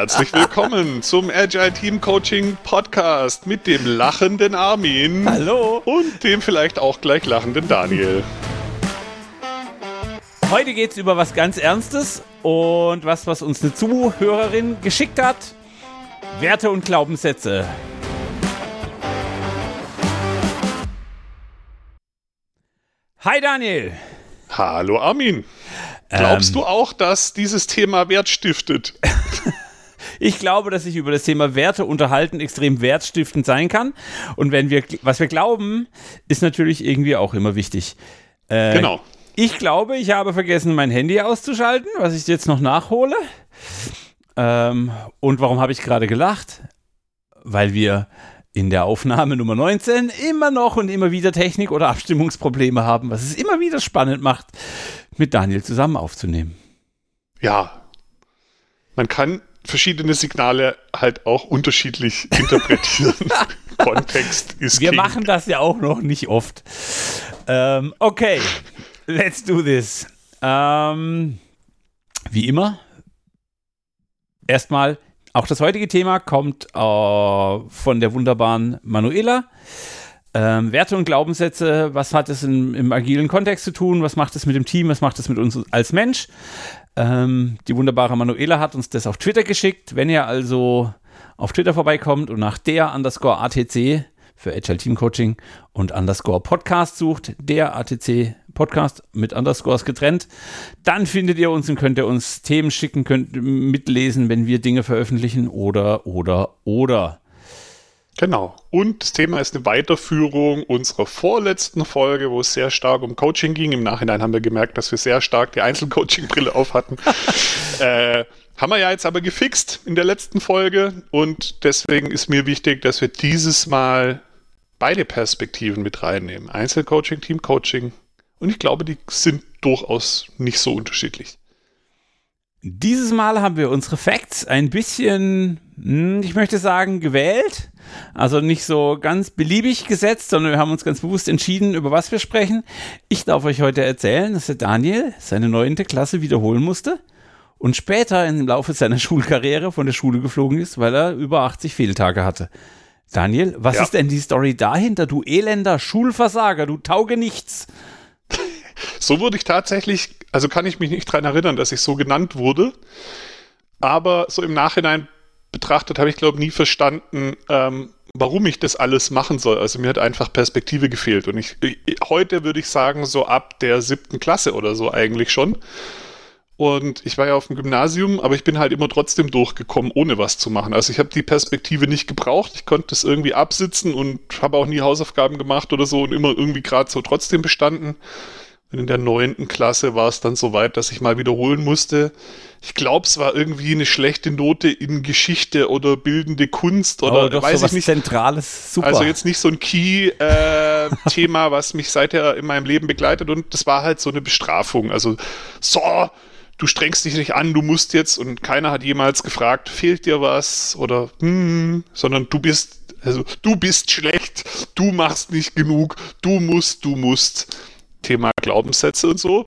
Herzlich willkommen zum Agile Team Coaching Podcast mit dem lachenden Armin. Hallo. Und dem vielleicht auch gleich lachenden Daniel. Heute geht es über was ganz Ernstes und was, was uns eine Zuhörerin geschickt hat. Werte und Glaubenssätze. Hi Daniel. Hallo Armin. Glaubst ähm, du auch, dass dieses Thema Wert stiftet? ich glaube, dass sich über das Thema Werte unterhalten extrem wertstiftend sein kann. Und wenn wir, was wir glauben, ist natürlich irgendwie auch immer wichtig. Äh, genau. Ich glaube, ich habe vergessen, mein Handy auszuschalten, was ich jetzt noch nachhole. Ähm, und warum habe ich gerade gelacht? Weil wir in der Aufnahme Nummer 19 immer noch und immer wieder Technik- oder Abstimmungsprobleme haben, was es immer wieder spannend macht, mit Daniel zusammen aufzunehmen. Ja, man kann verschiedene Signale halt auch unterschiedlich interpretieren. Kontext ist Wir King. machen das ja auch noch nicht oft. Ähm, okay, let's do this. Ähm, wie immer, erstmal auch das heutige Thema kommt äh, von der wunderbaren Manuela. Ähm, Werte und Glaubenssätze, was hat es in, im agilen Kontext zu tun? Was macht es mit dem Team? Was macht es mit uns als Mensch? Ähm, die wunderbare Manuela hat uns das auf Twitter geschickt. Wenn ihr also auf Twitter vorbeikommt und nach der underscore ATC für Agile Team Coaching und underscore Podcast sucht, der ATC Podcast mit Underscores getrennt, dann findet ihr uns und könnt ihr uns Themen schicken, könnt mitlesen, wenn wir Dinge veröffentlichen oder, oder, oder. Genau. Und das Thema ist eine Weiterführung unserer vorletzten Folge, wo es sehr stark um Coaching ging. Im Nachhinein haben wir gemerkt, dass wir sehr stark die Einzelcoaching-Brille auf hatten. äh, haben wir ja jetzt aber gefixt in der letzten Folge und deswegen ist mir wichtig, dass wir dieses Mal beide Perspektiven mit reinnehmen. Einzelcoaching, Teamcoaching. Und ich glaube, die sind durchaus nicht so unterschiedlich. Dieses Mal haben wir unsere Facts ein bisschen, hm, ich möchte sagen, gewählt. Also nicht so ganz beliebig gesetzt, sondern wir haben uns ganz bewusst entschieden, über was wir sprechen. Ich darf euch heute erzählen, dass der Daniel seine neunte Klasse wiederholen musste und später im Laufe seiner Schulkarriere von der Schule geflogen ist, weil er über 80 Fehltage hatte. Daniel, was ja. ist denn die Story dahinter? Du elender Schulversager, du tauge nichts. So wurde ich tatsächlich, also kann ich mich nicht daran erinnern, dass ich so genannt wurde. Aber so im Nachhinein betrachtet habe ich, glaube ich, nie verstanden, ähm, warum ich das alles machen soll. Also mir hat einfach Perspektive gefehlt. Und ich, heute würde ich sagen, so ab der siebten Klasse oder so eigentlich schon. Und ich war ja auf dem Gymnasium, aber ich bin halt immer trotzdem durchgekommen, ohne was zu machen. Also ich habe die Perspektive nicht gebraucht. Ich konnte das irgendwie absitzen und habe auch nie Hausaufgaben gemacht oder so und immer irgendwie gerade so trotzdem bestanden. Und in der neunten Klasse war es dann so weit, dass ich mal wiederholen musste. Ich glaube, es war irgendwie eine schlechte Note in Geschichte oder bildende Kunst oder oh, doch weiß ich nicht. Zentrales, super. Also jetzt nicht so ein Key-Thema, äh, was mich seither in meinem Leben begleitet und das war halt so eine Bestrafung. Also so, du strengst dich nicht an, du musst jetzt und keiner hat jemals gefragt, fehlt dir was oder hm, sondern du bist, also du bist schlecht, du machst nicht genug, du musst, du musst. Thema Glaubenssätze und so.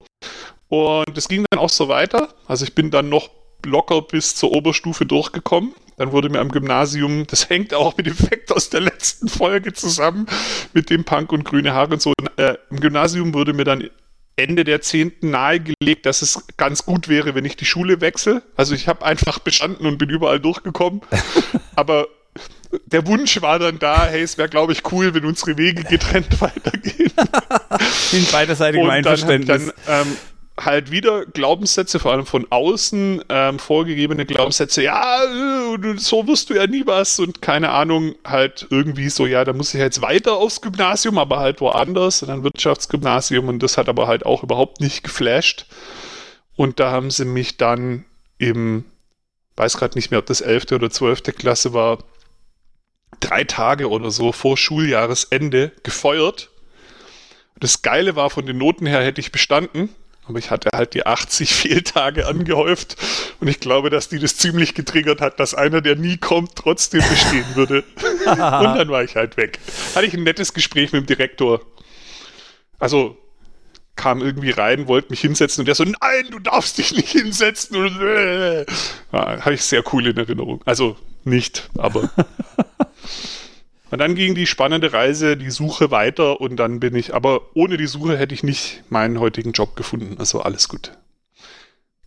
Und es ging dann auch so weiter. Also ich bin dann noch locker bis zur Oberstufe durchgekommen. Dann wurde mir am Gymnasium, das hängt auch mit dem Effekt aus der letzten Folge zusammen, mit dem Punk und grüne Haare und so. Äh, Im Gymnasium wurde mir dann Ende der 10. nahegelegt, dass es ganz gut wäre, wenn ich die Schule wechsle. Also ich habe einfach bestanden und bin überall durchgekommen. Aber der Wunsch war dann da, hey, es wäre, glaube ich, cool, wenn unsere Wege getrennt weitergehen. In beiderseitigem Einverständnis. Dann, dann ähm, halt wieder Glaubenssätze, vor allem von außen, ähm, vorgegebene Glaubenssätze, ja, äh, so wirst du ja nie was und keine Ahnung, halt irgendwie so, ja, da muss ich jetzt weiter aufs Gymnasium, aber halt woanders, und dann Wirtschaftsgymnasium und das hat aber halt auch überhaupt nicht geflasht. Und da haben sie mich dann im, weiß gerade nicht mehr, ob das 11. oder 12. Klasse war, drei Tage oder so vor Schuljahresende gefeuert. Das Geile war, von den Noten her hätte ich bestanden, aber ich hatte halt die 80 Fehltage angehäuft und ich glaube, dass die das ziemlich getriggert hat, dass einer, der nie kommt, trotzdem bestehen würde. und dann war ich halt weg. Hatte ich ein nettes Gespräch mit dem Direktor. Also kam irgendwie rein, wollte mich hinsetzen und der so, nein, du darfst dich nicht hinsetzen. Ja, Habe ich sehr cool in Erinnerung. Also nicht, aber. Und dann ging die spannende Reise, die Suche weiter und dann bin ich, aber ohne die Suche hätte ich nicht meinen heutigen Job gefunden. Also alles gut.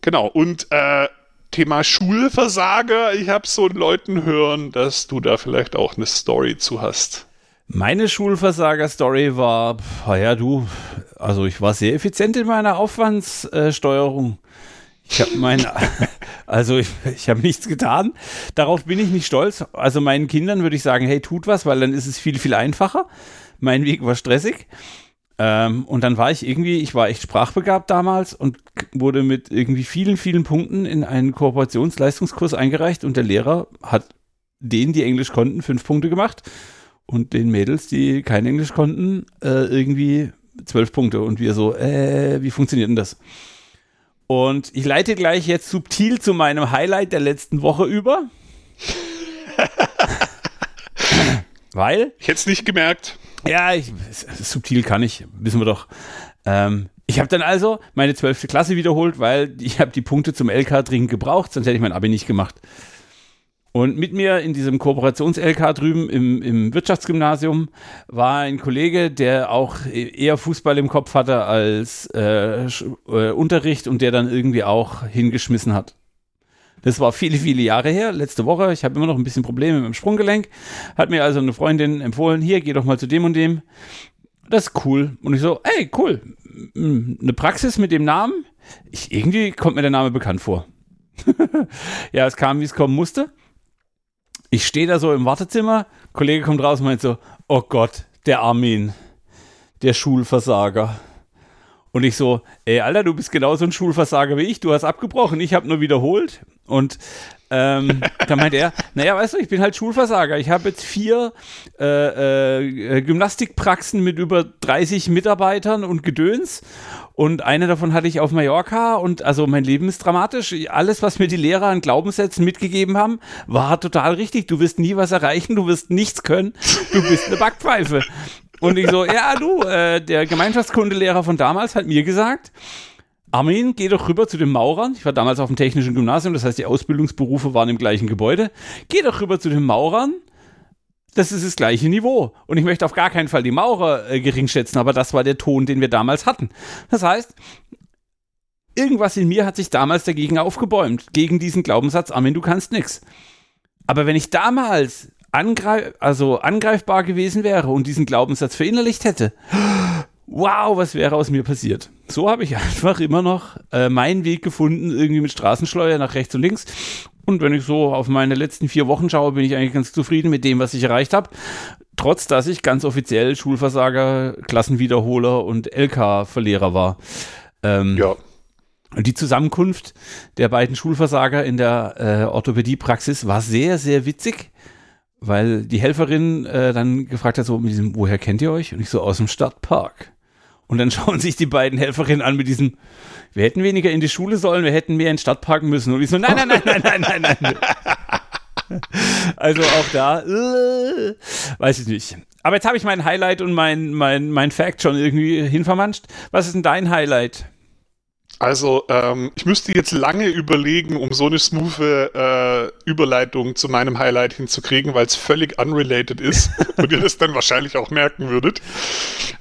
Genau, und äh, Thema Schulversager, ich habe so Leuten hören, dass du da vielleicht auch eine Story zu hast. Meine Schulversager-Story war, ja du, also ich war sehr effizient in meiner Aufwandssteuerung. Ich habe mein, also ich, ich habe nichts getan. Darauf bin ich nicht stolz. Also meinen Kindern würde ich sagen, hey, tut was, weil dann ist es viel, viel einfacher. Mein Weg war stressig. Ähm, und dann war ich irgendwie, ich war echt sprachbegabt damals und wurde mit irgendwie vielen, vielen Punkten in einen Kooperationsleistungskurs eingereicht und der Lehrer hat denen, die Englisch konnten, fünf Punkte gemacht und den Mädels, die kein Englisch konnten, äh, irgendwie zwölf Punkte. Und wir so, äh, wie funktioniert denn das? Und ich leite gleich jetzt subtil zu meinem Highlight der letzten Woche über. Weil. Ich hätte es nicht gemerkt. Ja, ich, subtil kann ich, wissen wir doch. Ähm, ich habe dann also meine zwölfte Klasse wiederholt, weil ich habe die Punkte zum LK dringend gebraucht, sonst hätte ich mein Abi nicht gemacht. Und mit mir in diesem Kooperations-LK drüben im, im Wirtschaftsgymnasium war ein Kollege, der auch eher Fußball im Kopf hatte als äh, äh, Unterricht und der dann irgendwie auch hingeschmissen hat. Das war viele, viele Jahre her, letzte Woche. Ich habe immer noch ein bisschen Probleme mit dem Sprunggelenk. Hat mir also eine Freundin empfohlen, hier, geh doch mal zu dem und dem. Das ist cool. Und ich so, ey, cool. Eine Praxis mit dem Namen. Ich, irgendwie kommt mir der Name bekannt vor. ja, es kam, wie es kommen musste ich stehe da so im Wartezimmer, Kollege kommt raus und meint so, oh Gott, der Armin, der Schulversager. Und ich so, ey, Alter, du bist genauso ein Schulversager wie ich, du hast abgebrochen, ich habe nur wiederholt. Und ähm, da meint er, naja, weißt du, ich bin halt Schulversager. Ich habe jetzt vier äh, äh, Gymnastikpraxen mit über 30 Mitarbeitern und Gedöns. Und eine davon hatte ich auf Mallorca. Und also mein Leben ist dramatisch. Alles, was mir die Lehrer an Glaubenssätzen mitgegeben haben, war total richtig. Du wirst nie was erreichen, du wirst nichts können. Du bist eine Backpfeife. Und ich so, ja, du, äh, der Gemeinschaftskundelehrer von damals hat mir gesagt, Armin, geh doch rüber zu den Maurern. Ich war damals auf dem technischen Gymnasium, das heißt, die Ausbildungsberufe waren im gleichen Gebäude. Geh doch rüber zu den Maurern. Das ist das gleiche Niveau. Und ich möchte auf gar keinen Fall die Maurer äh, gering schätzen, aber das war der Ton, den wir damals hatten. Das heißt, irgendwas in mir hat sich damals dagegen aufgebäumt, gegen diesen Glaubenssatz, Armin, du kannst nichts. Aber wenn ich damals angreif also angreifbar gewesen wäre und diesen Glaubenssatz verinnerlicht hätte, wow, was wäre aus mir passiert? So habe ich einfach immer noch äh, meinen Weg gefunden, irgendwie mit Straßenschleuer nach rechts und links. Und wenn ich so auf meine letzten vier Wochen schaue, bin ich eigentlich ganz zufrieden mit dem, was ich erreicht habe. Trotz, dass ich ganz offiziell Schulversager, Klassenwiederholer und LK-Verlierer war. Ähm, ja. Die Zusammenkunft der beiden Schulversager in der äh, Orthopädiepraxis war sehr, sehr witzig weil die Helferin äh, dann gefragt hat, so mit diesem, woher kennt ihr euch? Und ich so, aus dem Stadtpark. Und dann schauen sich die beiden Helferinnen an mit diesem, wir hätten weniger in die Schule sollen, wir hätten mehr in den Stadtpark müssen. Und ich so, nein, nein, nein, nein, nein, nein, nein. also auch da, äh, weiß ich nicht. Aber jetzt habe ich mein Highlight und mein, mein, mein Fact schon irgendwie hinvermanscht. Was ist denn dein Highlight? Also, ähm, ich müsste jetzt lange überlegen, um so eine smooth äh, Überleitung zu meinem Highlight hinzukriegen, weil es völlig unrelated ist und ihr das dann wahrscheinlich auch merken würdet.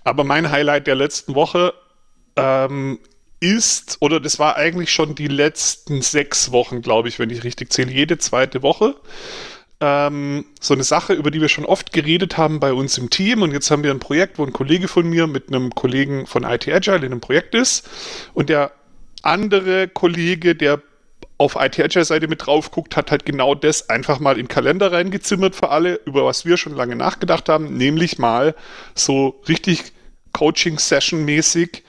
Aber mein Highlight der letzten Woche ähm, ist, oder das war eigentlich schon die letzten sechs Wochen, glaube ich, wenn ich richtig zähle, jede zweite Woche ähm, so eine Sache, über die wir schon oft geredet haben bei uns im Team. Und jetzt haben wir ein Projekt, wo ein Kollege von mir mit einem Kollegen von IT Agile in einem Projekt ist. Und der andere Kollege, der auf IT Agile Seite mit drauf guckt, hat halt genau das einfach mal in Kalender reingezimmert für alle, über was wir schon lange nachgedacht haben, nämlich mal so richtig Coaching-Session-mäßig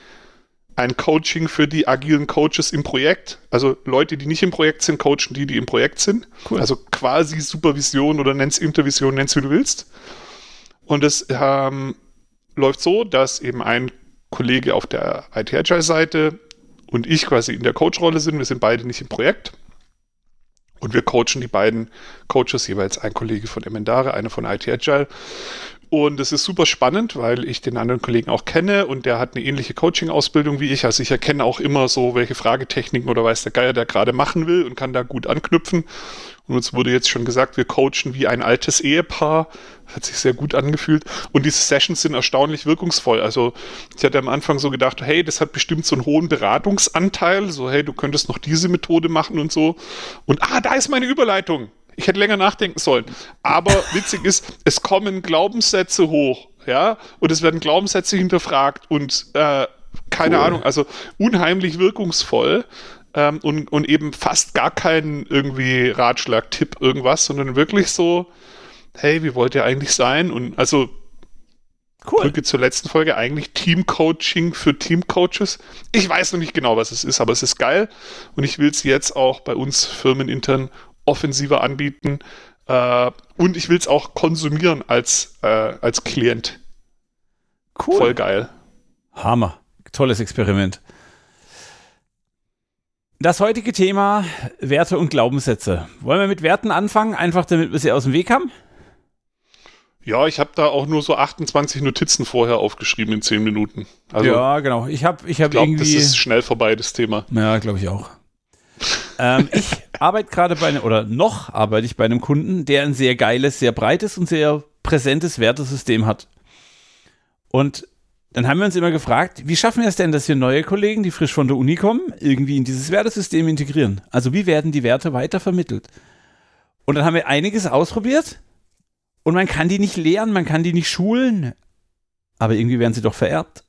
ein Coaching für die agilen Coaches im Projekt. Also Leute, die nicht im Projekt sind, coachen die, die im Projekt sind. Cool. Also quasi Supervision oder nenn's Intervision, nenn's wie du willst. Und es ähm, läuft so, dass eben ein Kollege auf der IT Agile Seite und ich quasi in der Coach-Rolle sind. Wir sind beide nicht im Projekt. Und wir coachen die beiden Coaches, jeweils ein Kollege von Emendare, einer von IT Agile. Und es ist super spannend, weil ich den anderen Kollegen auch kenne und der hat eine ähnliche Coaching-Ausbildung wie ich. Also ich erkenne auch immer so, welche Fragetechniken oder weiß der Geier der gerade machen will und kann da gut anknüpfen. Und uns wurde jetzt schon gesagt, wir coachen wie ein altes Ehepaar. Hat sich sehr gut angefühlt. Und diese Sessions sind erstaunlich wirkungsvoll. Also ich hatte am Anfang so gedacht, hey, das hat bestimmt so einen hohen Beratungsanteil. So, hey, du könntest noch diese Methode machen und so. Und ah, da ist meine Überleitung. Ich hätte länger nachdenken sollen. Aber witzig ist, es kommen Glaubenssätze hoch, ja, und es werden Glaubenssätze hinterfragt und äh, keine cool. Ahnung, also unheimlich wirkungsvoll ähm, und, und eben fast gar kein irgendwie Ratschlag, Tipp, irgendwas, sondern wirklich so, hey, wie wollt ihr eigentlich sein? Und also Cool. Brücke zur letzten Folge, eigentlich Teamcoaching für Teamcoaches. Ich weiß noch nicht genau, was es ist, aber es ist geil und ich will es jetzt auch bei uns firmenintern offensiver anbieten. Äh, und ich will es auch konsumieren als, äh, als Klient. Cool. Voll geil. Hammer. Tolles Experiment. Das heutige Thema Werte und Glaubenssätze. Wollen wir mit Werten anfangen, einfach damit wir sie aus dem Weg haben? Ja, ich habe da auch nur so 28 Notizen vorher aufgeschrieben in 10 Minuten. Also, ja, genau. Ich habe ich hab ich glaub, irgendwie. Das ist schnell vorbei, das Thema. Ja, glaube ich auch ähm, ich arbeite gerade bei einem, oder noch arbeite ich bei einem Kunden, der ein sehr geiles, sehr breites und sehr präsentes Wertesystem hat. Und dann haben wir uns immer gefragt, wie schaffen wir es denn, dass wir neue Kollegen, die frisch von der Uni kommen, irgendwie in dieses Wertesystem integrieren? Also wie werden die Werte weiter vermittelt? Und dann haben wir einiges ausprobiert und man kann die nicht lehren, man kann die nicht schulen, aber irgendwie werden sie doch vererbt.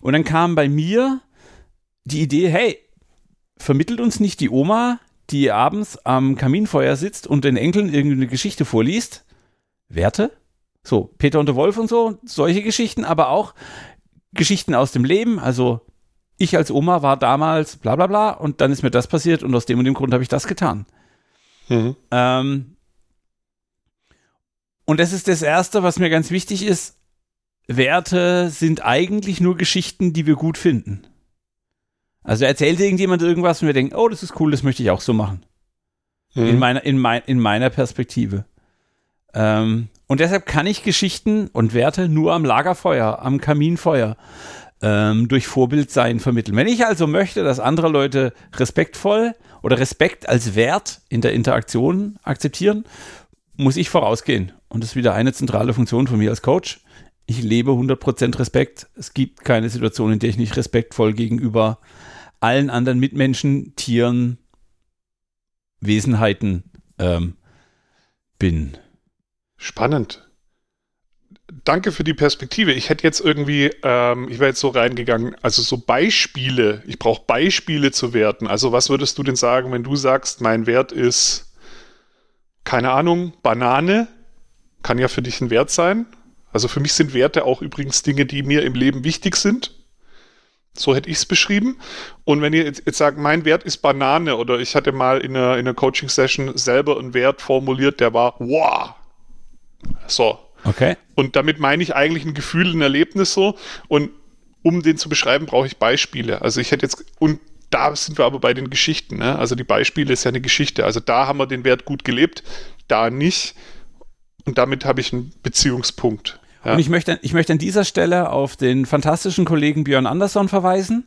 Und dann kam bei mir die Idee, hey, vermittelt uns nicht die Oma, die abends am Kaminfeuer sitzt und den Enkeln irgendeine Geschichte vorliest? Werte? So, Peter und der Wolf und so, solche Geschichten, aber auch Geschichten aus dem Leben. Also, ich als Oma war damals bla bla bla und dann ist mir das passiert und aus dem und dem Grund habe ich das getan. Mhm. Ähm, und das ist das Erste, was mir ganz wichtig ist. Werte sind eigentlich nur Geschichten, die wir gut finden. Also erzählt irgendjemand irgendwas und wir denken, oh, das ist cool, das möchte ich auch so machen. Mhm. In, meiner, in, mein, in meiner Perspektive. Ähm, und deshalb kann ich Geschichten und Werte nur am Lagerfeuer, am Kaminfeuer ähm, durch Vorbildsein vermitteln. Wenn ich also möchte, dass andere Leute respektvoll oder Respekt als Wert in der Interaktion akzeptieren, muss ich vorausgehen. Und das ist wieder eine zentrale Funktion von mir als Coach. Ich lebe 100% Respekt. Es gibt keine Situation, in der ich nicht respektvoll gegenüber allen anderen Mitmenschen, Tieren, Wesenheiten ähm, bin. Spannend. Danke für die Perspektive. Ich hätte jetzt irgendwie, ähm, ich wäre jetzt so reingegangen, also so Beispiele. Ich brauche Beispiele zu werten. Also was würdest du denn sagen, wenn du sagst, mein Wert ist, keine Ahnung, Banane? Kann ja für dich ein Wert sein. Also für mich sind Werte auch übrigens Dinge, die mir im Leben wichtig sind. So hätte ich es beschrieben. Und wenn ihr jetzt, jetzt sagt, mein Wert ist Banane oder ich hatte mal in einer, in einer Coaching-Session selber einen Wert formuliert, der war wow. So. Okay. Und damit meine ich eigentlich ein Gefühl, ein Erlebnis so. Und um den zu beschreiben, brauche ich Beispiele. Also ich hätte jetzt, und da sind wir aber bei den Geschichten. Ne? Also die Beispiele ist ja eine Geschichte. Also da haben wir den Wert gut gelebt, da nicht. Und damit habe ich einen Beziehungspunkt. Ja. Und ich möchte, ich möchte an dieser Stelle auf den fantastischen Kollegen Björn Andersson verweisen.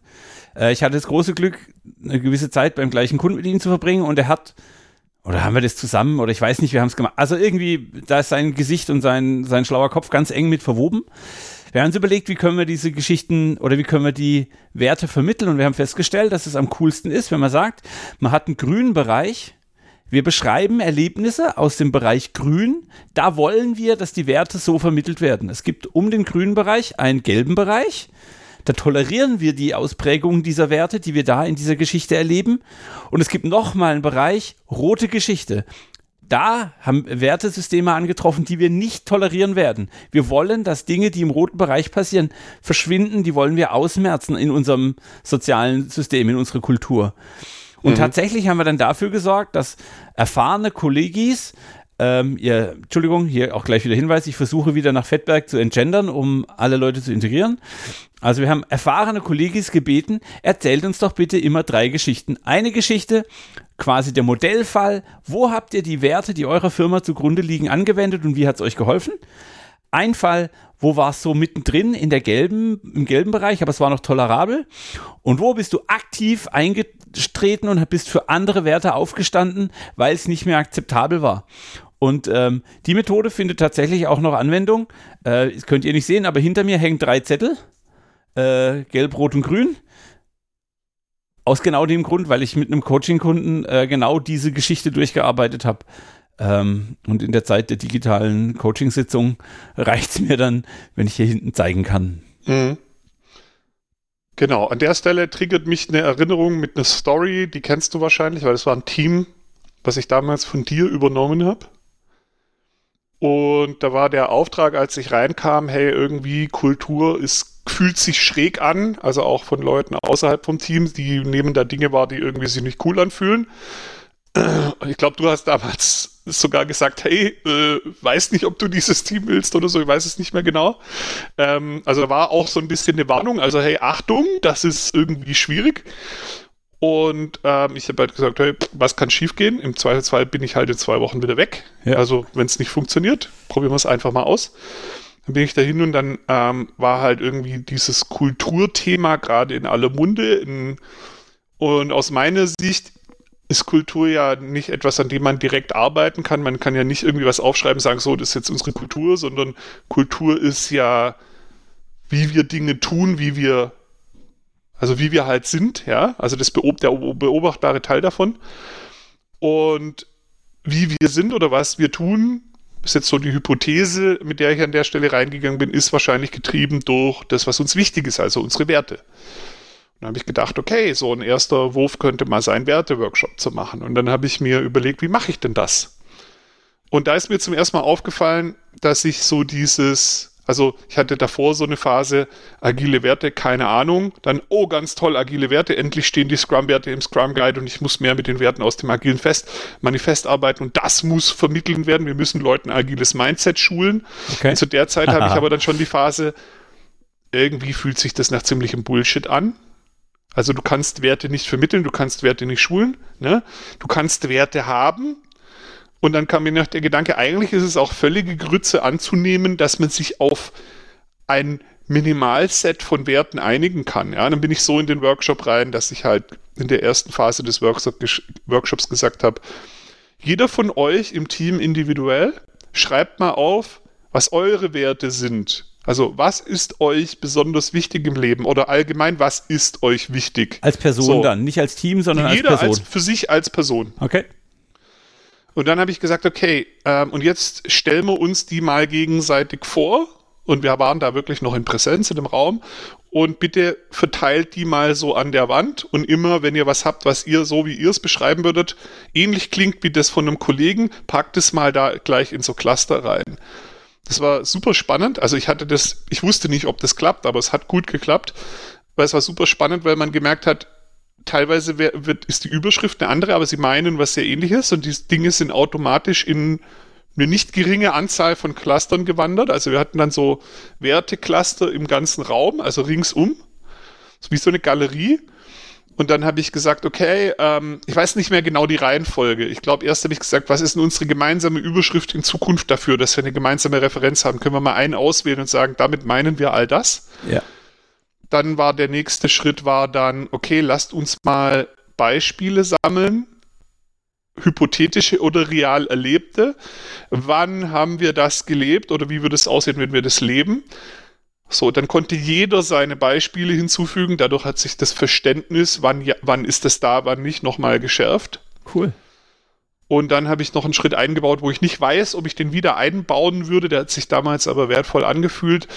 Äh, ich hatte das große Glück, eine gewisse Zeit beim gleichen Kunden mit ihm zu verbringen und er hat, oder haben wir das zusammen, oder ich weiß nicht, wir haben es gemacht. Also irgendwie, da ist sein Gesicht und sein, sein schlauer Kopf ganz eng mit verwoben. Wir haben uns überlegt, wie können wir diese Geschichten oder wie können wir die Werte vermitteln und wir haben festgestellt, dass es am coolsten ist, wenn man sagt, man hat einen grünen Bereich, wir beschreiben Erlebnisse aus dem Bereich Grün. Da wollen wir, dass die Werte so vermittelt werden. Es gibt um den grünen Bereich einen gelben Bereich. Da tolerieren wir die Ausprägungen dieser Werte, die wir da in dieser Geschichte erleben. Und es gibt nochmal einen Bereich rote Geschichte. Da haben Wertesysteme angetroffen, die wir nicht tolerieren werden. Wir wollen, dass Dinge, die im roten Bereich passieren, verschwinden. Die wollen wir ausmerzen in unserem sozialen System, in unserer Kultur. Und mhm. tatsächlich haben wir dann dafür gesorgt, dass erfahrene Kollegis ähm, ihr, Entschuldigung, hier auch gleich wieder Hinweis, ich versuche wieder nach Fettberg zu entgendern, um alle Leute zu integrieren. Also wir haben erfahrene Kollegis gebeten, erzählt uns doch bitte immer drei Geschichten. Eine Geschichte, quasi der Modellfall, wo habt ihr die Werte, die eurer Firma zugrunde liegen, angewendet und wie hat es euch geholfen? Ein Fall, wo war es so mittendrin in der gelben, im gelben Bereich, aber es war noch tolerabel. Und wo bist du aktiv eingetreten und bist für andere Werte aufgestanden, weil es nicht mehr akzeptabel war. Und ähm, die Methode findet tatsächlich auch noch Anwendung. Äh, das könnt ihr nicht sehen, aber hinter mir hängen drei Zettel. Äh, gelb, rot und grün. Aus genau dem Grund, weil ich mit einem Coaching-Kunden äh, genau diese Geschichte durchgearbeitet habe. Ähm, und in der Zeit der digitalen Coachingsitzung reicht es mir dann, wenn ich hier hinten zeigen kann. Mhm. Genau, an der Stelle triggert mich eine Erinnerung mit einer Story, die kennst du wahrscheinlich, weil das war ein Team, was ich damals von dir übernommen habe. Und da war der Auftrag, als ich reinkam, hey, irgendwie Kultur ist, fühlt sich schräg an, also auch von Leuten außerhalb vom Team, die nehmen da Dinge wahr, die irgendwie sich nicht cool anfühlen. Ich glaube, du hast damals sogar gesagt, hey, äh, weiß nicht, ob du dieses Team willst oder so, ich weiß es nicht mehr genau. Ähm, also war auch so ein bisschen eine Warnung, also hey, Achtung, das ist irgendwie schwierig. Und ähm, ich habe halt gesagt, hey, was kann schiefgehen? Im Zweifelsfall bin ich halt in zwei Wochen wieder weg. Ja. Also wenn es nicht funktioniert, probieren wir es einfach mal aus. Dann bin ich dahin und dann ähm, war halt irgendwie dieses Kulturthema gerade in aller Munde. In, und aus meiner Sicht ist Kultur ja nicht etwas, an dem man direkt arbeiten kann. Man kann ja nicht irgendwie was aufschreiben, sagen, so, das ist jetzt unsere Kultur, sondern Kultur ist ja, wie wir Dinge tun, wie wir, also wie wir halt sind, ja, also das beob der beobachtbare Teil davon. Und wie wir sind oder was wir tun, ist jetzt so die Hypothese, mit der ich an der Stelle reingegangen bin, ist wahrscheinlich getrieben durch das, was uns wichtig ist, also unsere Werte dann habe ich gedacht, okay, so ein erster Wurf könnte mal sein, Werteworkshop zu machen. Und dann habe ich mir überlegt, wie mache ich denn das? Und da ist mir zum ersten Mal aufgefallen, dass ich so dieses, also ich hatte davor so eine Phase, agile Werte, keine Ahnung. Dann, oh, ganz toll, agile Werte, endlich stehen die Scrum-Werte im Scrum Guide und ich muss mehr mit den Werten aus dem agilen Fest, Manifest arbeiten und das muss vermittelt werden. Wir müssen Leuten agiles Mindset schulen. Okay. Und zu der Zeit habe ich aber dann schon die Phase, irgendwie fühlt sich das nach ziemlichem Bullshit an. Also du kannst Werte nicht vermitteln, du kannst Werte nicht schulen, ne? du kannst Werte haben. Und dann kam mir noch der Gedanke, eigentlich ist es auch völlige Grütze anzunehmen, dass man sich auf ein Minimalset von Werten einigen kann. Ja, dann bin ich so in den Workshop rein, dass ich halt in der ersten Phase des Workshop, Workshops gesagt habe, jeder von euch im Team individuell schreibt mal auf, was eure Werte sind. Also, was ist euch besonders wichtig im Leben oder allgemein, was ist euch wichtig? Als Person so. dann, nicht als Team, sondern Jeder als Person. Als, für sich als Person. Okay. Und dann habe ich gesagt, okay, ähm, und jetzt stellen wir uns die mal gegenseitig vor. Und wir waren da wirklich noch in Präsenz in dem Raum. Und bitte verteilt die mal so an der Wand. Und immer, wenn ihr was habt, was ihr so, wie ihr es beschreiben würdet, ähnlich klingt wie das von einem Kollegen, packt es mal da gleich in so Cluster rein. Das war super spannend. Also ich hatte das, ich wusste nicht, ob das klappt, aber es hat gut geklappt, weil es war super spannend, weil man gemerkt hat, teilweise wird, ist die Überschrift eine andere, aber sie meinen was sehr ähnliches und die Dinge sind automatisch in eine nicht geringe Anzahl von Clustern gewandert. Also wir hatten dann so Wertecluster im ganzen Raum, also ringsum, so wie so eine Galerie. Und dann habe ich gesagt, okay, ähm, ich weiß nicht mehr genau die Reihenfolge. Ich glaube, erst habe ich gesagt, was ist denn unsere gemeinsame Überschrift in Zukunft dafür, dass wir eine gemeinsame Referenz haben? Können wir mal einen auswählen und sagen, damit meinen wir all das? Ja. Dann war der nächste Schritt war dann, okay, lasst uns mal Beispiele sammeln, hypothetische oder real erlebte. Wann haben wir das gelebt oder wie würde es aussehen, wenn wir das leben? So, dann konnte jeder seine Beispiele hinzufügen. Dadurch hat sich das Verständnis, wann, wann ist das da, wann nicht, nochmal geschärft. Cool. Und dann habe ich noch einen Schritt eingebaut, wo ich nicht weiß, ob ich den wieder einbauen würde. Der hat sich damals aber wertvoll angefühlt.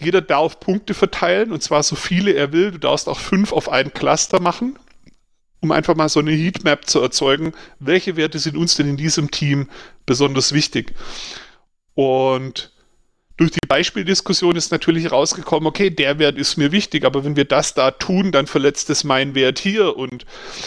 Jeder darf Punkte verteilen und zwar so viele er will. Du darfst auch fünf auf einen Cluster machen, um einfach mal so eine Heatmap zu erzeugen. Welche Werte sind uns denn in diesem Team besonders wichtig? Und durch die Beispieldiskussion ist natürlich rausgekommen, okay, der Wert ist mir wichtig, aber wenn wir das da tun, dann verletzt es meinen Wert hier. Und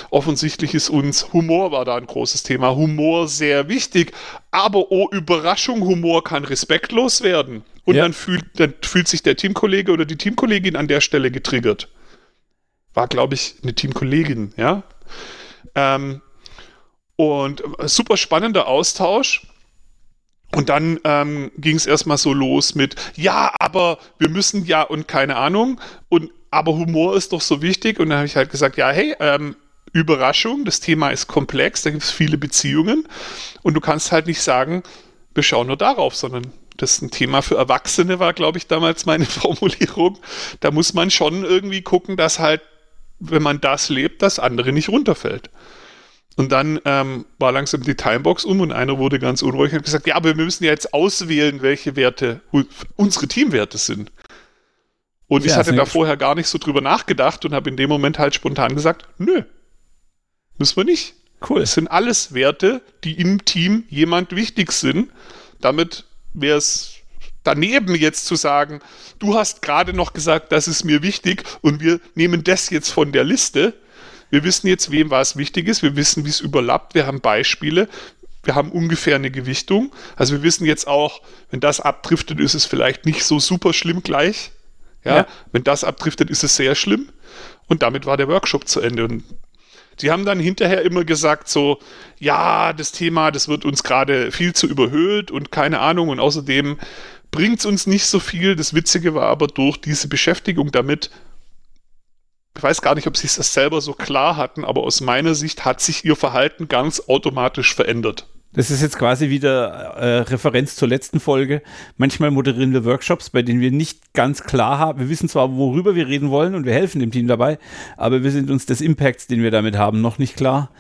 offensichtlich ist uns Humor war da ein großes Thema. Humor sehr wichtig, aber oh Überraschung, Humor kann respektlos werden. Und ja. dann, fühlt, dann fühlt sich der Teamkollege oder die Teamkollegin an der Stelle getriggert. War, glaube ich, eine Teamkollegin, ja. Ähm, und super spannender Austausch. Und dann ähm, ging es erstmal so los mit, ja, aber wir müssen ja und keine Ahnung. Und aber Humor ist doch so wichtig. Und dann habe ich halt gesagt, ja, hey, ähm, Überraschung, das Thema ist komplex, da gibt es viele Beziehungen. Und du kannst halt nicht sagen, wir schauen nur darauf, sondern das ist ein Thema für Erwachsene, war, glaube ich, damals meine Formulierung. Da muss man schon irgendwie gucken, dass halt, wenn man das lebt, das andere nicht runterfällt. Und dann ähm, war langsam die Timebox um und einer wurde ganz unruhig und hat gesagt, ja, aber wir müssen ja jetzt auswählen, welche Werte unsere Teamwerte sind. Und ja, ich hatte da vorher gar nicht so drüber nachgedacht und habe in dem Moment halt spontan gesagt, nö, müssen wir nicht. Cool. Es sind alles Werte, die im Team jemand wichtig sind. Damit wäre es daneben jetzt zu sagen, du hast gerade noch gesagt, das ist mir wichtig und wir nehmen das jetzt von der Liste wir wissen jetzt, wem was wichtig ist. Wir wissen, wie es überlappt. Wir haben Beispiele. Wir haben ungefähr eine Gewichtung. Also wir wissen jetzt auch, wenn das abdriftet, ist es vielleicht nicht so super schlimm gleich. Ja, ja. wenn das abdriftet, ist es sehr schlimm. Und damit war der Workshop zu Ende. Und Sie haben dann hinterher immer gesagt, so, ja, das Thema, das wird uns gerade viel zu überhöht und keine Ahnung. Und außerdem bringt es uns nicht so viel. Das Witzige war aber durch diese Beschäftigung damit, ich weiß gar nicht, ob sie es selber so klar hatten, aber aus meiner Sicht hat sich ihr Verhalten ganz automatisch verändert. Das ist jetzt quasi wieder äh, Referenz zur letzten Folge. Manchmal moderieren wir Workshops, bei denen wir nicht ganz klar haben. Wir wissen zwar, worüber wir reden wollen und wir helfen dem Team dabei, aber wir sind uns des Impacts, den wir damit haben, noch nicht klar.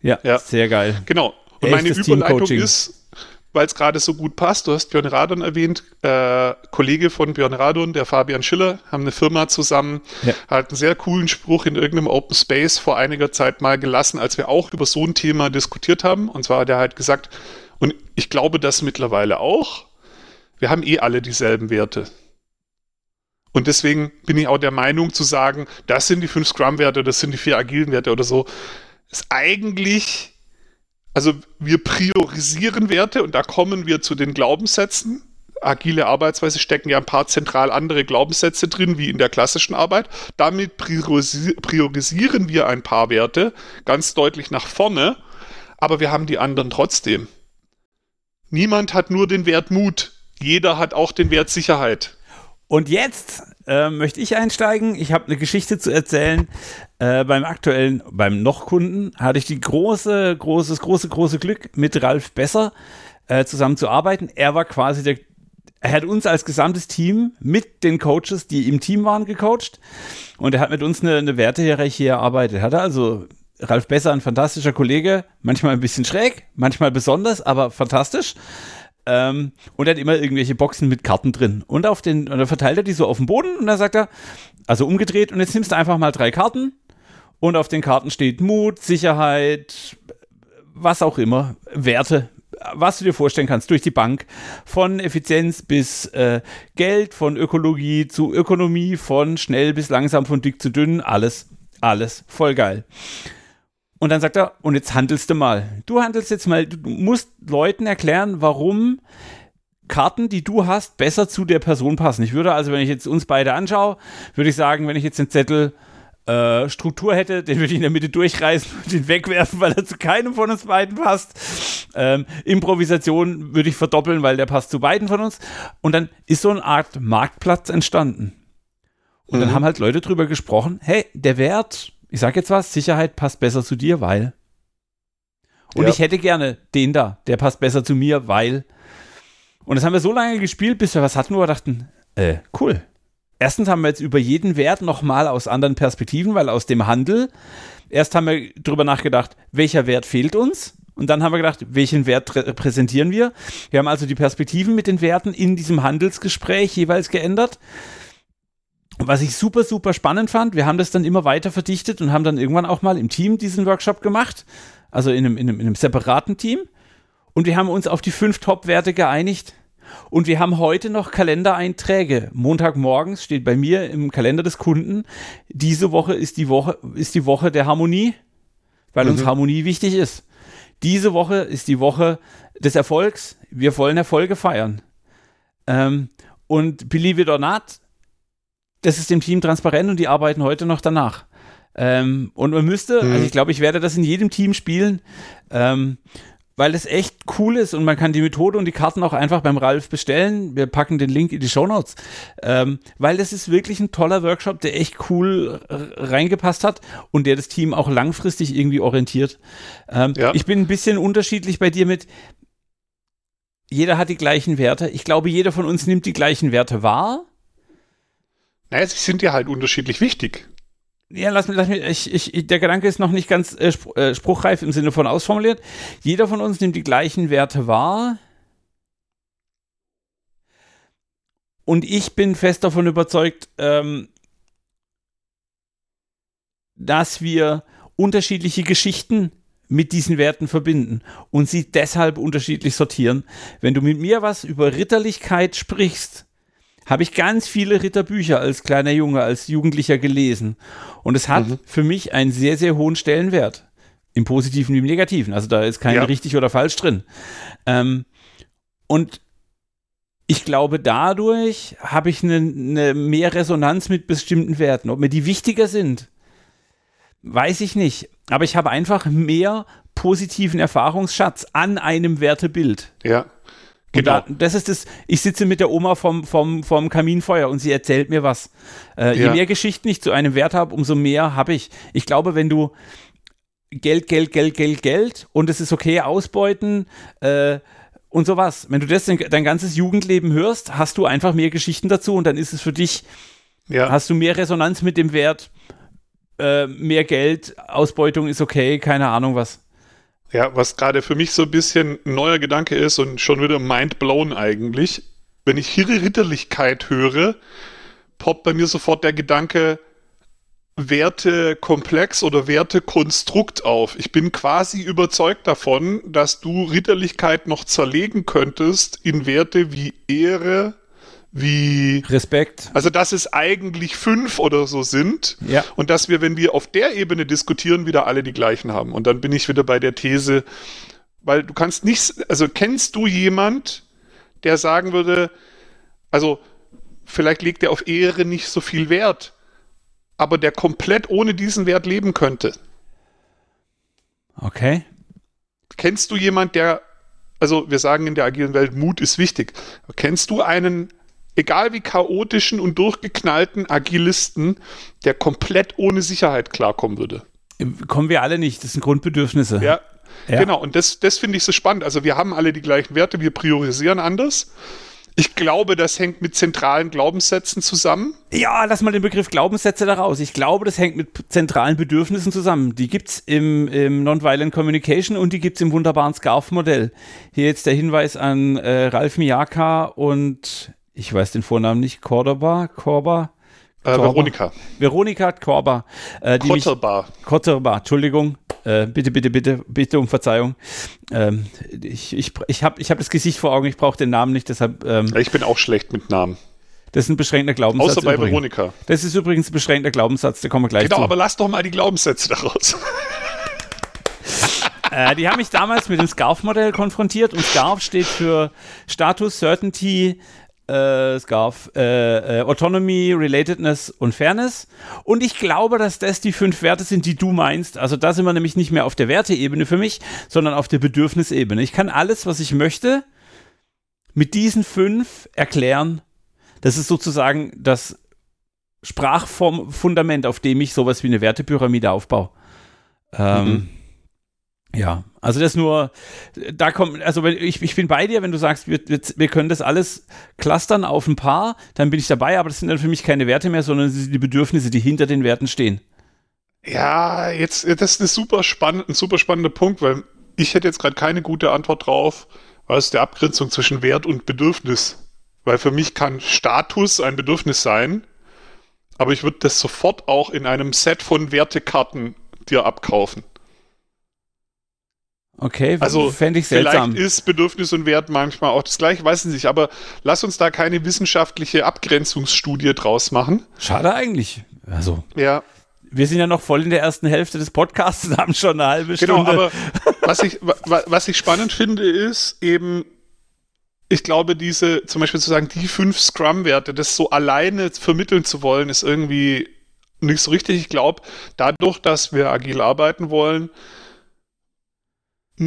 Ja, ja. sehr geil. Genau. Und meine Überleitung ist, weil es gerade so gut passt. Du hast Björn Radon erwähnt, äh, Kollege von Björn Radon, der Fabian Schiller, haben eine Firma zusammen, ja. hat einen sehr coolen Spruch in irgendeinem Open Space vor einiger Zeit mal gelassen, als wir auch über so ein Thema diskutiert haben. Und zwar hat er halt gesagt, und ich glaube das mittlerweile auch, wir haben eh alle dieselben Werte. Und deswegen bin ich auch der Meinung zu sagen, das sind die fünf Scrum-Werte, das sind die vier agilen Werte oder so, ist eigentlich also wir priorisieren Werte und da kommen wir zu den Glaubenssätzen. Agile Arbeitsweise stecken ja ein paar zentral andere Glaubenssätze drin, wie in der klassischen Arbeit. Damit priorisieren wir ein paar Werte ganz deutlich nach vorne, aber wir haben die anderen trotzdem. Niemand hat nur den Wert Mut, jeder hat auch den Wert Sicherheit. Und jetzt äh, möchte ich einsteigen. Ich habe eine Geschichte zu erzählen. Äh, beim aktuellen, beim Noch-Kunden hatte ich die große, großes, große, große Glück, mit Ralf Besser äh, zusammenzuarbeiten. Er war quasi der, er hat uns als gesamtes Team mit den Coaches, die im Team waren, gecoacht. Und er hat mit uns eine, eine Wertehierarchie erarbeitet. Hat also Ralf Besser, ein fantastischer Kollege, manchmal ein bisschen schräg, manchmal besonders, aber fantastisch. Ähm, und er hat immer irgendwelche Boxen mit Karten drin. Und auf den, und dann verteilt er die so auf dem Boden und dann sagt er, also umgedreht, und jetzt nimmst du einfach mal drei Karten und auf den Karten steht Mut, Sicherheit, was auch immer, Werte, was du dir vorstellen kannst, durch die Bank. Von Effizienz bis äh, Geld, von Ökologie zu Ökonomie, von schnell bis langsam, von dick zu dünn, alles, alles voll geil. Und dann sagt er, und jetzt handelst du mal. Du handelst jetzt mal, du musst Leuten erklären, warum Karten, die du hast, besser zu der Person passen. Ich würde also, wenn ich jetzt uns beide anschaue, würde ich sagen, wenn ich jetzt den Zettel äh, Struktur hätte, den würde ich in der Mitte durchreißen und den wegwerfen, weil er zu keinem von uns beiden passt. Ähm, Improvisation würde ich verdoppeln, weil der passt zu beiden von uns. Und dann ist so eine Art Marktplatz entstanden. Und mhm. dann haben halt Leute drüber gesprochen, hey, der Wert ich sag jetzt was, Sicherheit passt besser zu dir, weil. Und ja. ich hätte gerne den da, der passt besser zu mir, weil. Und das haben wir so lange gespielt, bis wir was hatten, wo wir dachten, äh, cool. Erstens haben wir jetzt über jeden Wert nochmal aus anderen Perspektiven, weil aus dem Handel, erst haben wir drüber nachgedacht, welcher Wert fehlt uns? Und dann haben wir gedacht, welchen Wert repräsentieren wir? Wir haben also die Perspektiven mit den Werten in diesem Handelsgespräch jeweils geändert was ich super, super spannend fand, wir haben das dann immer weiter verdichtet und haben dann irgendwann auch mal im Team diesen Workshop gemacht, also in einem, in einem, in einem separaten Team. Und wir haben uns auf die fünf Top-Werte geeinigt. Und wir haben heute noch Kalendereinträge. Montagmorgens steht bei mir im Kalender des Kunden, diese Woche ist die Woche, ist die Woche der Harmonie, weil mhm. uns Harmonie wichtig ist. Diese Woche ist die Woche des Erfolgs. Wir wollen Erfolge feiern. Ähm, und believe it or not, das ist dem Team transparent und die arbeiten heute noch danach. Ähm, und man müsste, mhm. also ich glaube, ich werde das in jedem Team spielen. Ähm, weil es echt cool ist und man kann die Methode und die Karten auch einfach beim Ralf bestellen. Wir packen den Link in die Show Notes, ähm, weil das ist wirklich ein toller Workshop, der echt cool reingepasst hat und der das Team auch langfristig irgendwie orientiert. Ähm, ja. Ich bin ein bisschen unterschiedlich bei dir mit, jeder hat die gleichen Werte. Ich glaube, jeder von uns nimmt die gleichen Werte wahr. Naja, sie sind ja halt unterschiedlich wichtig. Ja, lass mich, lass mich, ich, ich, der Gedanke ist noch nicht ganz äh, äh, spruchreif im Sinne von ausformuliert. Jeder von uns nimmt die gleichen Werte wahr. Und ich bin fest davon überzeugt, ähm, dass wir unterschiedliche Geschichten mit diesen Werten verbinden und sie deshalb unterschiedlich sortieren. Wenn du mit mir was über Ritterlichkeit sprichst, habe ich ganz viele Ritterbücher als kleiner Junge, als Jugendlicher gelesen. Und es hat mhm. für mich einen sehr, sehr hohen Stellenwert. Im Positiven wie im Negativen. Also da ist kein ja. richtig oder falsch drin. Ähm, und ich glaube, dadurch habe ich eine ne mehr Resonanz mit bestimmten Werten. Ob mir die wichtiger sind, weiß ich nicht. Aber ich habe einfach mehr positiven Erfahrungsschatz an einem Wertebild. Ja. Genau. Da, das ist das, ich sitze mit der Oma vom, vom, vom Kaminfeuer und sie erzählt mir was. Äh, ja. Je mehr Geschichten ich zu einem Wert habe, umso mehr habe ich. Ich glaube, wenn du Geld, Geld, Geld, Geld, Geld und es ist okay, ausbeuten äh, und sowas. Wenn du das dein, ganzes Jugendleben hörst, hast du einfach mehr Geschichten dazu und dann ist es für dich, ja. hast du mehr Resonanz mit dem Wert, äh, mehr Geld, Ausbeutung ist okay, keine Ahnung was. Ja, was gerade für mich so ein bisschen ein neuer Gedanke ist und schon wieder mind blown eigentlich. Wenn ich ihre Ritterlichkeit höre, poppt bei mir sofort der Gedanke Wertekomplex oder Wertekonstrukt auf. Ich bin quasi überzeugt davon, dass du Ritterlichkeit noch zerlegen könntest in Werte wie Ehre, wie Respekt. Also, dass es eigentlich fünf oder so sind. Ja. Und dass wir, wenn wir auf der Ebene diskutieren, wieder alle die gleichen haben. Und dann bin ich wieder bei der These, weil du kannst nicht, also kennst du jemand, der sagen würde, also vielleicht legt er auf Ehre nicht so viel Wert, aber der komplett ohne diesen Wert leben könnte. Okay. Kennst du jemand, der, also wir sagen in der agilen Welt, Mut ist wichtig. Kennst du einen egal wie chaotischen und durchgeknallten Agilisten, der komplett ohne Sicherheit klarkommen würde. Kommen wir alle nicht, das sind Grundbedürfnisse. Ja, ja. genau. Und das, das finde ich so spannend. Also wir haben alle die gleichen Werte, wir priorisieren anders. Ich glaube, das hängt mit zentralen Glaubenssätzen zusammen. Ja, lass mal den Begriff Glaubenssätze da raus. Ich glaube, das hängt mit zentralen Bedürfnissen zusammen. Die gibt es im, im Nonviolent Communication und die gibt es im wunderbaren SCARF-Modell. Hier jetzt der Hinweis an äh, Ralf Miyaka und ich weiß den Vornamen nicht, Cordoba, Corba? Äh, Veronika. Veronika Korber. Äh, Kotterbar. Kotterbar, Entschuldigung. Äh, bitte, bitte, bitte, bitte um Verzeihung. Ähm, ich ich, ich habe ich hab das Gesicht vor Augen, ich brauche den Namen nicht, deshalb. Ähm, ich bin auch schlecht mit Namen. Das ist ein beschränkter Glaubenssatz. Außer bei übrigens. Veronika. Das ist übrigens ein beschränkter Glaubenssatz, da kommen wir gleich genau, zu. Genau, aber lass doch mal die Glaubenssätze daraus. äh, die haben mich damals mit dem SCARF-Modell konfrontiert und SCARF steht für Status, Certainty, äh, Scarf, äh, äh, Autonomy, Relatedness und Fairness. Und ich glaube, dass das die fünf Werte sind, die du meinst. Also da sind wir nämlich nicht mehr auf der Werteebene für mich, sondern auf der Bedürfnisebene. Ich kann alles, was ich möchte, mit diesen fünf erklären. Das ist sozusagen das Sprachfundament, auf dem ich sowas wie eine Wertepyramide aufbaue. Ähm, mhm. Ja, also das nur, da kommt, also ich, ich bin bei dir, wenn du sagst, wir, wir, können das alles clustern auf ein paar, dann bin ich dabei, aber das sind dann für mich keine Werte mehr, sondern die Bedürfnisse, die hinter den Werten stehen. Ja, jetzt, das ist ein super, spannend, ein super spannender Punkt, weil ich hätte jetzt gerade keine gute Antwort drauf, was ist die Abgrenzung zwischen Wert und Bedürfnis? Weil für mich kann Status ein Bedürfnis sein, aber ich würde das sofort auch in einem Set von Wertekarten dir abkaufen. Okay, also fände ich seltsam. Vielleicht ist Bedürfnis und Wert manchmal auch das gleiche, weiß ich nicht, aber lass uns da keine wissenschaftliche Abgrenzungsstudie draus machen. Schade eigentlich. Also. Ja. Wir sind ja noch voll in der ersten Hälfte des Podcasts und haben schon eine halbe genau, Stunde. Genau, aber was ich, was ich spannend finde, ist eben, ich glaube, diese, zum Beispiel zu sagen, die fünf Scrum-Werte, das so alleine vermitteln zu wollen, ist irgendwie nicht so richtig. Ich glaube, dadurch, dass wir agil arbeiten wollen,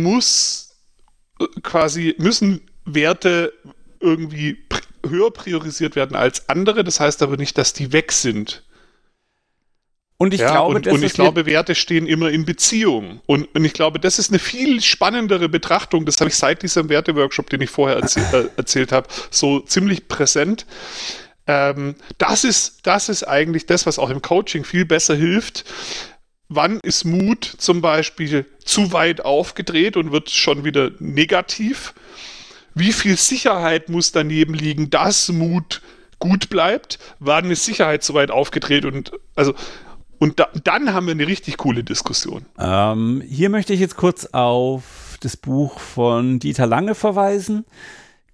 muss äh, quasi müssen Werte irgendwie höher priorisiert werden als andere. Das heißt aber nicht, dass die weg sind. Und ich ja, glaube, und, und ich glaube, Werte stehen immer in Beziehung. Und, und ich glaube, das ist eine viel spannendere Betrachtung. Das habe ich seit diesem Werteworkshop, den ich vorher erzähl, äh, erzählt habe, so ziemlich präsent. Ähm, das ist, das ist eigentlich das, was auch im Coaching viel besser hilft. Wann ist Mut zum Beispiel zu weit aufgedreht und wird schon wieder negativ? Wie viel Sicherheit muss daneben liegen, dass Mut gut bleibt? Wann ist Sicherheit zu weit aufgedreht und also und da, dann haben wir eine richtig coole Diskussion. Ähm, hier möchte ich jetzt kurz auf das Buch von Dieter Lange verweisen.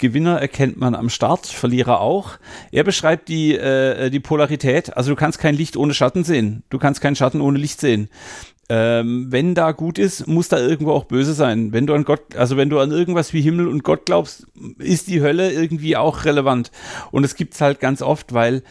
Gewinner erkennt man am Start, Verlierer auch. Er beschreibt die, äh, die Polarität. Also du kannst kein Licht ohne Schatten sehen. Du kannst keinen Schatten ohne Licht sehen. Ähm, wenn da gut ist, muss da irgendwo auch böse sein. Wenn du an Gott, also wenn du an irgendwas wie Himmel und Gott glaubst, ist die Hölle irgendwie auch relevant. Und es gibt's halt ganz oft, weil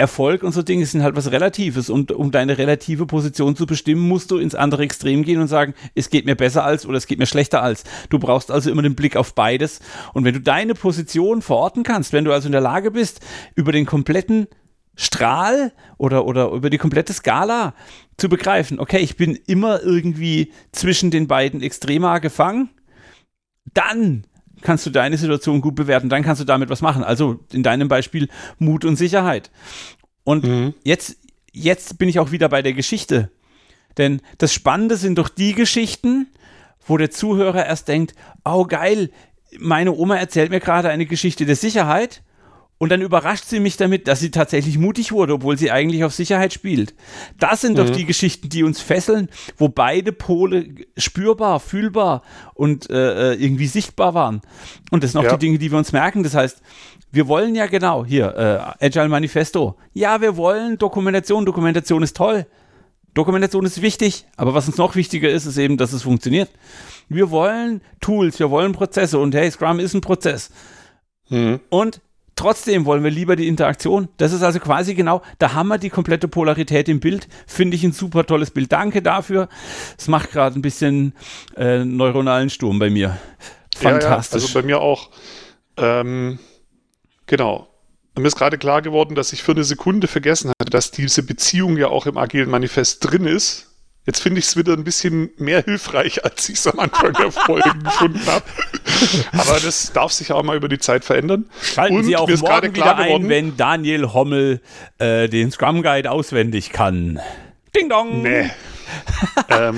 Erfolg und so Dinge sind halt was Relatives und um deine relative Position zu bestimmen, musst du ins andere Extrem gehen und sagen, es geht mir besser als oder es geht mir schlechter als. Du brauchst also immer den Blick auf beides und wenn du deine Position verorten kannst, wenn du also in der Lage bist, über den kompletten Strahl oder, oder über die komplette Skala zu begreifen, okay, ich bin immer irgendwie zwischen den beiden Extrema gefangen, dann kannst du deine Situation gut bewerten, dann kannst du damit was machen. Also in deinem Beispiel Mut und Sicherheit. Und mhm. jetzt, jetzt bin ich auch wieder bei der Geschichte. Denn das Spannende sind doch die Geschichten, wo der Zuhörer erst denkt, oh geil, meine Oma erzählt mir gerade eine Geschichte der Sicherheit und dann überrascht sie mich damit, dass sie tatsächlich mutig wurde, obwohl sie eigentlich auf Sicherheit spielt. Das sind mhm. doch die Geschichten, die uns fesseln, wo beide Pole spürbar, fühlbar und äh, äh, irgendwie sichtbar waren. Und das sind auch ja. die Dinge, die wir uns merken. Das heißt, wir wollen ja genau hier äh, Agile Manifesto. Ja, wir wollen Dokumentation. Dokumentation ist toll. Dokumentation ist wichtig, aber was uns noch wichtiger ist, ist eben, dass es funktioniert. Wir wollen Tools, wir wollen Prozesse und hey, Scrum ist ein Prozess. Mhm. Und Trotzdem wollen wir lieber die Interaktion. Das ist also quasi genau, da haben wir die komplette Polarität im Bild. Finde ich ein super tolles Bild. Danke dafür. Es macht gerade ein bisschen äh, neuronalen Sturm bei mir. Fantastisch. Ja, ja, also bei mir auch. Ähm, genau. Mir ist gerade klar geworden, dass ich für eine Sekunde vergessen hatte, dass diese Beziehung ja auch im agilen Manifest drin ist. Jetzt finde ich es wieder ein bisschen mehr hilfreich, als ich es am Anfang der Folgen gefunden habe. Aber das darf sich auch mal über die Zeit verändern. Schalten Und Sie auch morgen wieder ein, wenn Daniel Hommel äh, den Scrum Guide auswendig kann. Ding dong! Nee. ähm,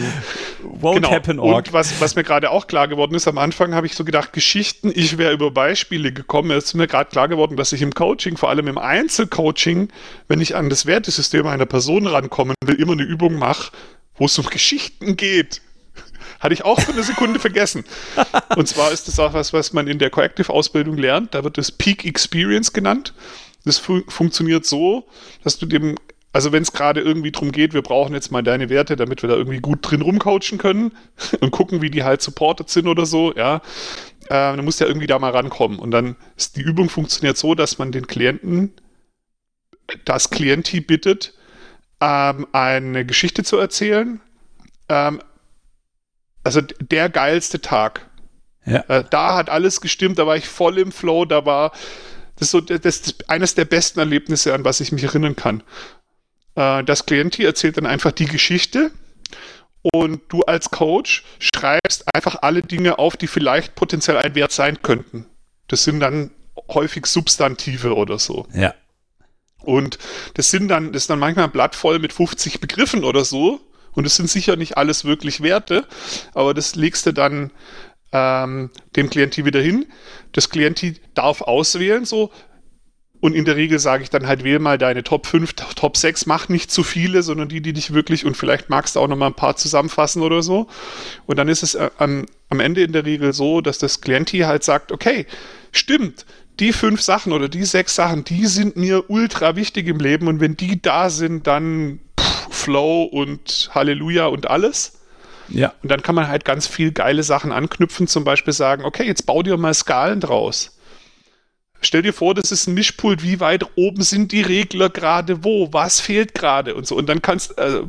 Won't genau. happen, org. Und was, was mir gerade auch klar geworden ist, am Anfang habe ich so gedacht, Geschichten, ich wäre über Beispiele gekommen. Es ist mir gerade klar geworden, dass ich im Coaching, vor allem im Einzelcoaching, wenn ich an das Wertesystem einer Person rankommen will, immer eine Übung mache, wo es um Geschichten geht. Hatte ich auch für eine Sekunde vergessen. Und zwar ist das auch was, was man in der Corrective-Ausbildung lernt. Da wird das Peak Experience genannt. Das fu funktioniert so, dass du dem, also wenn es gerade irgendwie darum geht, wir brauchen jetzt mal deine Werte, damit wir da irgendwie gut drin rumcoachen können und gucken, wie die halt supported sind oder so, ja, äh, dann muss ja irgendwie da mal rankommen. Und dann ist die Übung funktioniert so, dass man den Klienten, das Klienti bittet, ähm, eine Geschichte zu erzählen. Ähm, also der geilste Tag. Ja. Äh, da hat alles gestimmt, da war ich voll im Flow, da war das so das, das eines der besten Erlebnisse, an was ich mich erinnern kann. Äh, das Klientel erzählt dann einfach die Geschichte und du als Coach schreibst einfach alle Dinge auf, die vielleicht potenziell ein Wert sein könnten. Das sind dann häufig Substantive oder so. Ja. Und das sind dann, das ist dann manchmal ein Blatt voll mit 50 Begriffen oder so. Und es sind sicher nicht alles wirklich Werte, aber das legst du dann ähm, dem Klientel wieder hin. Das Klientel darf auswählen, so. Und in der Regel sage ich dann halt, wähl mal deine Top 5, Top 6, mach nicht zu viele, sondern die, die dich wirklich, und vielleicht magst du auch noch mal ein paar zusammenfassen oder so. Und dann ist es äh, am, am Ende in der Regel so, dass das Klientel halt sagt, okay, stimmt, die fünf Sachen oder die sechs Sachen, die sind mir ultra wichtig im Leben und wenn die da sind, dann Flow und Halleluja und alles. Ja. Und dann kann man halt ganz viel geile Sachen anknüpfen, zum Beispiel sagen, okay, jetzt bau dir mal Skalen draus. Stell dir vor, das ist ein Mischpult, wie weit oben sind die Regler gerade wo, was fehlt gerade und so. Und dann kannst, äh,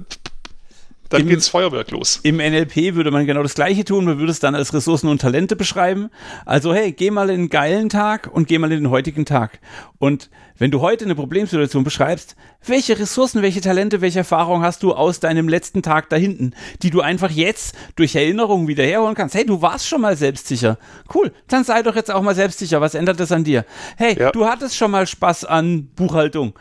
dann Im, geht's Feuerwerk los. Im NLP würde man genau das Gleiche tun. Man würde es dann als Ressourcen und Talente beschreiben. Also, hey, geh mal in einen geilen Tag und geh mal in den heutigen Tag. Und wenn du heute eine Problemsituation beschreibst, welche Ressourcen, welche Talente, welche Erfahrung hast du aus deinem letzten Tag da hinten, die du einfach jetzt durch Erinnerungen wieder herholen kannst? Hey, du warst schon mal selbstsicher. Cool, dann sei doch jetzt auch mal selbstsicher. Was ändert das an dir? Hey, ja. du hattest schon mal Spaß an Buchhaltung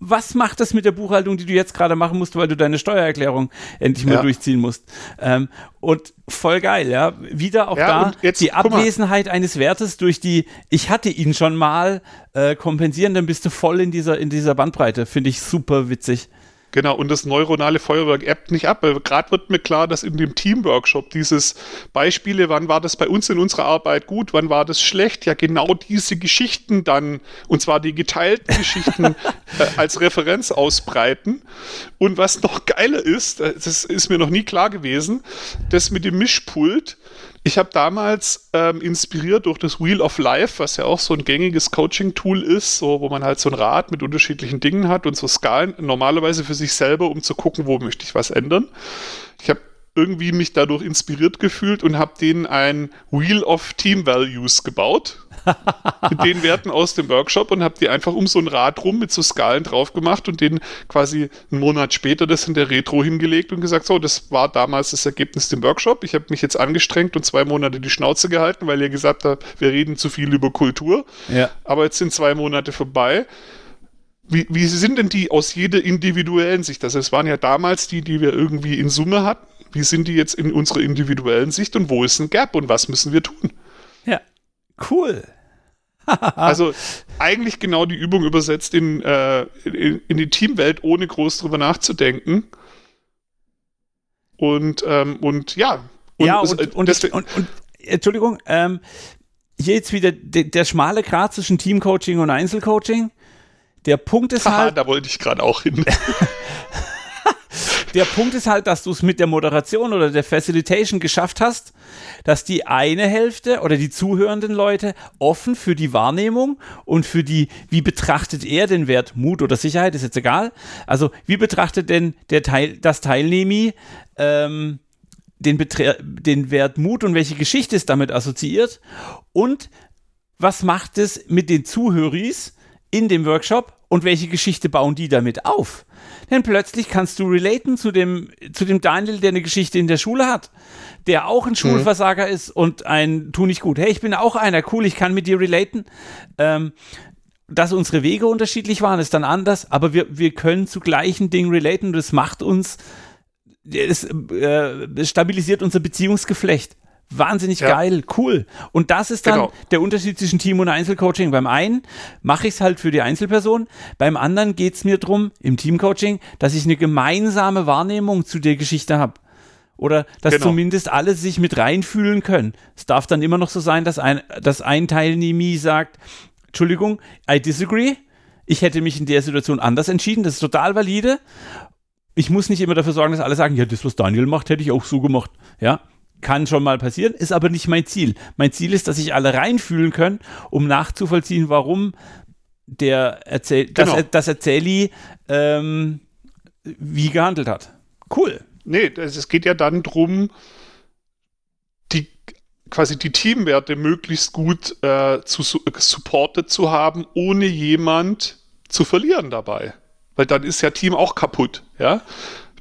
was macht das mit der Buchhaltung, die du jetzt gerade machen musst, weil du deine Steuererklärung endlich mal ja. durchziehen musst? Ähm, und voll geil, ja. Wieder auch ja, da jetzt, die Abwesenheit eines Wertes durch die, ich hatte ihn schon mal, äh, kompensieren, dann bist du voll in dieser, in dieser Bandbreite. Finde ich super witzig. Genau, und das neuronale Feuerwerk ebbt nicht ab. Gerade wird mir klar, dass in dem Teamworkshop dieses Beispiele, wann war das bei uns in unserer Arbeit gut, wann war das schlecht, ja genau diese Geschichten dann, und zwar die geteilten Geschichten äh, als Referenz ausbreiten. Und was noch geiler ist, äh, das ist mir noch nie klar gewesen, das mit dem Mischpult, ich habe damals ähm, inspiriert durch das Wheel of Life, was ja auch so ein gängiges Coaching-Tool ist, so, wo man halt so ein Rad mit unterschiedlichen Dingen hat und so Skalen, normalerweise für sich selber, um zu gucken, wo möchte ich was ändern. Ich habe irgendwie mich dadurch inspiriert gefühlt und habe denen ein Wheel of Team Values gebaut mit den Werten aus dem Workshop und habe die einfach um so ein Rad rum mit so Skalen drauf gemacht und den quasi einen Monat später das in der Retro hingelegt und gesagt, so, das war damals das Ergebnis dem Workshop. Ich habe mich jetzt angestrengt und zwei Monate die Schnauze gehalten, weil ihr gesagt habt, wir reden zu viel über Kultur. Ja. Aber jetzt sind zwei Monate vorbei. Wie, wie sind denn die aus jeder individuellen Sicht? Also es waren ja damals die, die wir irgendwie in Summe hatten. Wie sind die jetzt in unserer individuellen Sicht und wo ist ein Gap und was müssen wir tun? Ja, Cool. also eigentlich genau die Übung übersetzt in, äh, in, in, die Teamwelt, ohne groß drüber nachzudenken. Und, ähm, und ja. Und, ja, und, und, und, und, und Entschuldigung, ähm, hier jetzt wieder de, der schmale Grat zwischen Teamcoaching und Einzelcoaching. Der Punkt ist Aha, halt. da wollte ich gerade auch hin. der Punkt ist halt, dass du es mit der Moderation oder der Facilitation geschafft hast, dass die eine Hälfte oder die zuhörenden Leute offen für die Wahrnehmung und für die, wie betrachtet er den Wert Mut oder Sicherheit, ist jetzt egal. Also, wie betrachtet denn der Teil, das Teilnehmer ähm, den, Betre den Wert Mut und welche Geschichte ist damit assoziiert? Und was macht es mit den Zuhöris in dem Workshop und welche Geschichte bauen die damit auf? Denn plötzlich kannst du relaten zu dem, zu dem Daniel, der eine Geschichte in der Schule hat, der auch ein mhm. Schulversager ist und ein Tu nicht gut. Hey, ich bin auch einer, cool, ich kann mit dir relaten. Ähm, dass unsere Wege unterschiedlich waren, ist dann anders, aber wir, wir können zu gleichen Dingen relaten und das macht uns, es äh, stabilisiert unser Beziehungsgeflecht. Wahnsinnig ja. geil, cool. Und das ist dann genau. der Unterschied zwischen Team- und Einzelcoaching. Beim einen mache ich es halt für die Einzelperson, beim anderen geht es mir darum, im Teamcoaching, dass ich eine gemeinsame Wahrnehmung zu der Geschichte habe. Oder dass genau. zumindest alle sich mit reinfühlen können. Es darf dann immer noch so sein, dass ein, dass ein Teilnehmer sagt, Entschuldigung, I disagree. Ich hätte mich in der Situation anders entschieden. Das ist total valide. Ich muss nicht immer dafür sorgen, dass alle sagen, ja, das, was Daniel macht, hätte ich auch so gemacht. Ja, kann schon mal passieren, ist aber nicht mein Ziel. Mein Ziel ist, dass sich alle reinfühlen können, um nachzuvollziehen, warum der Erzähl genau. das, das Erzähli ähm, wie gehandelt hat. Cool. Nee, es geht ja dann darum, die quasi die Teamwerte möglichst gut äh, zu supported zu haben, ohne jemand zu verlieren dabei. Weil dann ist ja Team auch kaputt, ja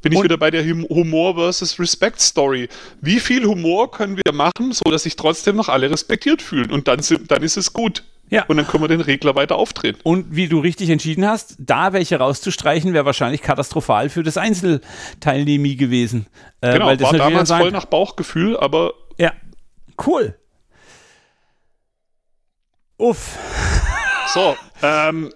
bin ich wieder bei der Humor versus Respect Story. Wie viel Humor können wir machen, so dass sich trotzdem noch alle respektiert fühlen? Und dann, sind, dann ist es gut. Ja. Und dann können wir den Regler weiter aufdrehen. Und wie du richtig entschieden hast, da welche rauszustreichen, wäre wahrscheinlich katastrophal für das Einzelteilnehmer gewesen. Äh, genau, war damals voll nach Bauchgefühl, aber. Ja, cool. Uff. So, ähm,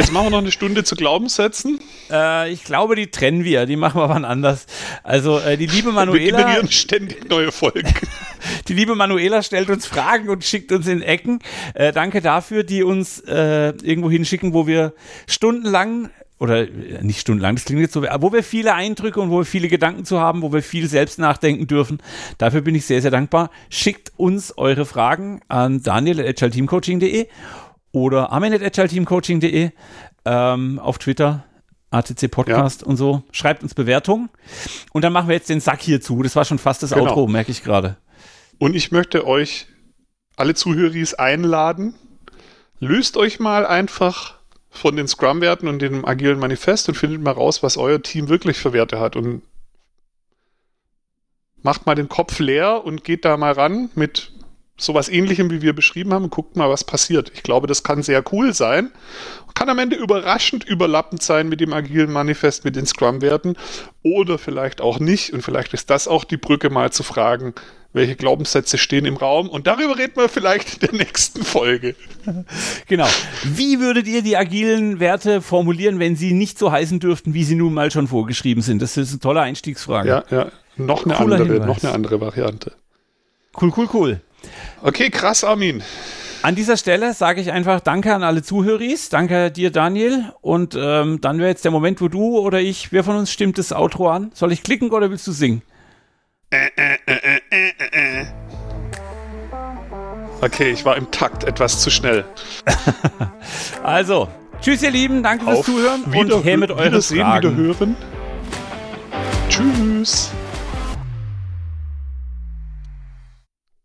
Jetzt machen wir noch eine Stunde zu Glaubenssätzen. Äh, ich glaube, die trennen wir. Die machen wir wann anders. Also, äh, die liebe Manuela. Wir generieren ständig neue Folgen. die liebe Manuela stellt uns Fragen und schickt uns in Ecken. Äh, danke dafür, die uns äh, irgendwo hinschicken, wo wir stundenlang oder äh, nicht stundenlang, das klingt jetzt so, wo wir viele Eindrücke und wo wir viele Gedanken zu haben, wo wir viel selbst nachdenken dürfen. Dafür bin ich sehr, sehr dankbar. Schickt uns eure Fragen an daniel.agilteamcoaching.de oder armin.agileteamcoaching.de ähm, auf Twitter. ATC Podcast ja. und so. Schreibt uns Bewertungen. Und dann machen wir jetzt den Sack hier zu. Das war schon fast das genau. Outro, merke ich gerade. Und ich möchte euch alle Zuhörer einladen. Löst euch mal einfach von den Scrum-Werten und dem agilen Manifest und findet mal raus, was euer Team wirklich für Werte hat. Und macht mal den Kopf leer und geht da mal ran mit sowas ähnlichem, wie wir beschrieben haben, guckt mal, was passiert. Ich glaube, das kann sehr cool sein. Kann am Ende überraschend überlappend sein mit dem agilen Manifest, mit den Scrum-Werten oder vielleicht auch nicht. Und vielleicht ist das auch die Brücke, mal zu fragen, welche Glaubenssätze stehen im Raum. Und darüber reden wir vielleicht in der nächsten Folge. Genau. Wie würdet ihr die agilen Werte formulieren, wenn sie nicht so heißen dürften, wie sie nun mal schon vorgeschrieben sind? Das ist eine tolle Einstiegsfrage. Ja, ja. Noch eine Cooler andere, Hinweis. noch eine andere Variante. Cool, cool, cool. Okay, krass, Armin. An dieser Stelle sage ich einfach Danke an alle Zuhörer. Danke dir, Daniel. Und ähm, dann wäre jetzt der Moment, wo du oder ich, wer von uns stimmt das Outro an? Soll ich klicken oder willst du singen? Äh, äh, äh, äh, äh. Okay, ich war im Takt etwas zu schnell. also, tschüss ihr Lieben, danke fürs Zuhören wieder, und her mit euren Fragen. Wieder hören. Tschüss.